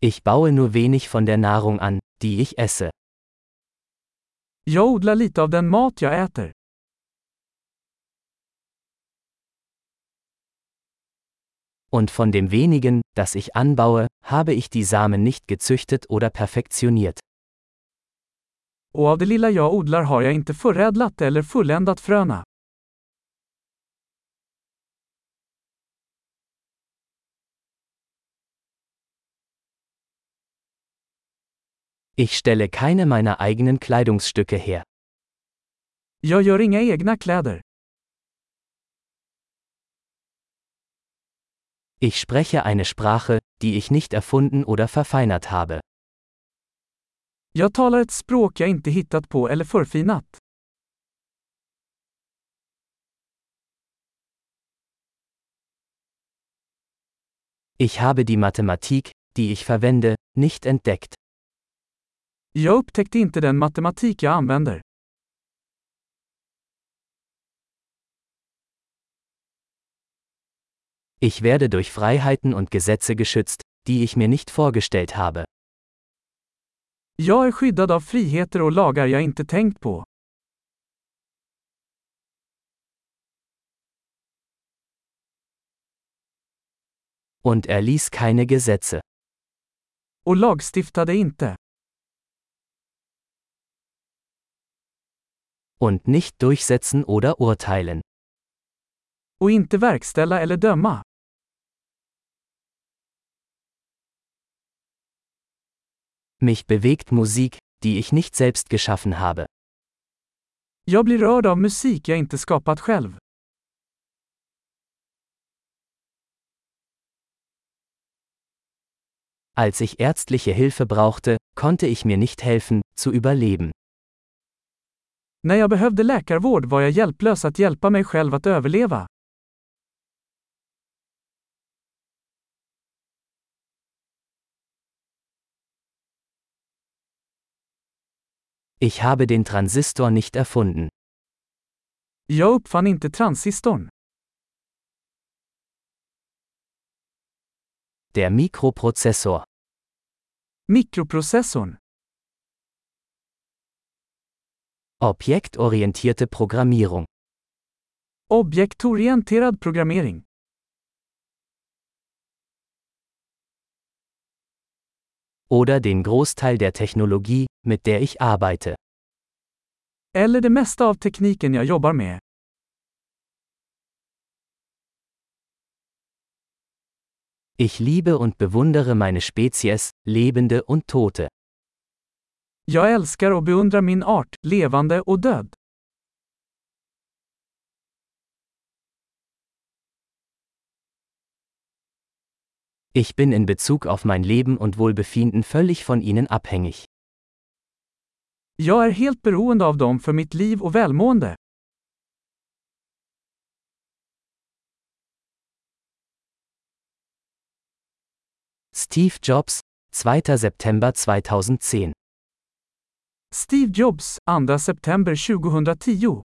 Ich baue nur wenig von der Nahrung an, die ich esse. Jag odlar lite av den mat jag äter. Und von dem wenigen, das ich anbaue, habe ich die Samen nicht gezüchtet oder perfektioniert. Och av det lilla jag odlar har jag inte förädlat eller fulländat fröna. Ich stelle keine meiner eigenen Kleidungsstücke her. Jag gör inga egna kläder. Ich spreche eine Sprache, die ich nicht erfunden oder verfeinert habe. Jag talar ett språk jag inte hittat på eller förfinat. Ich habe die Mathematik, die ich verwende, nicht entdeckt. Jag upptäckte inte den matematik jag använder. Ich werde durch Freiheiten und Gesetze geschützt, die ich mir nicht vorgestellt habe. Jag är skyddad av friheter och lagar jag inte tänkt på. Und er ließ keine Gesetze. Och lagstiftade inte. Und nicht durchsetzen oder urteilen. Och inte verkställa eller döma. Mich bewegt Musik, die ich nicht selbst geschaffen habe. Jag blir rörd av musik jag inte skapat själv. Als ich ärztliche Hilfe brauchte, konnte ich mir nicht helfen, zu überleben. När jag behövde läkarvård var jag hjälplös att hjälpa mig själv att överleva. Ich habe den Transistor nicht erfunden. Jag uppfann inte transistorn. Der Mikroprozessor. Mikroprocessorn. Objektorientierte Programmierung. Objektorienterad programmering. Oder den Großteil der Technologie, mit der ich arbeite. Eller det mesta av tekniken jag jobbar med. Ich liebe und bewundere meine Spezies, Lebende und Tote. Jag älskar och beundrar min art, levande och död. Ich bin in Bezug auf mein Leben und Wohlbefinden völlig von ihnen abhängig. Jag är helt beroende av dem för mitt liv och välmående. Steve Jobs, 2. September 2010 Steve Jobs, 2 september 2010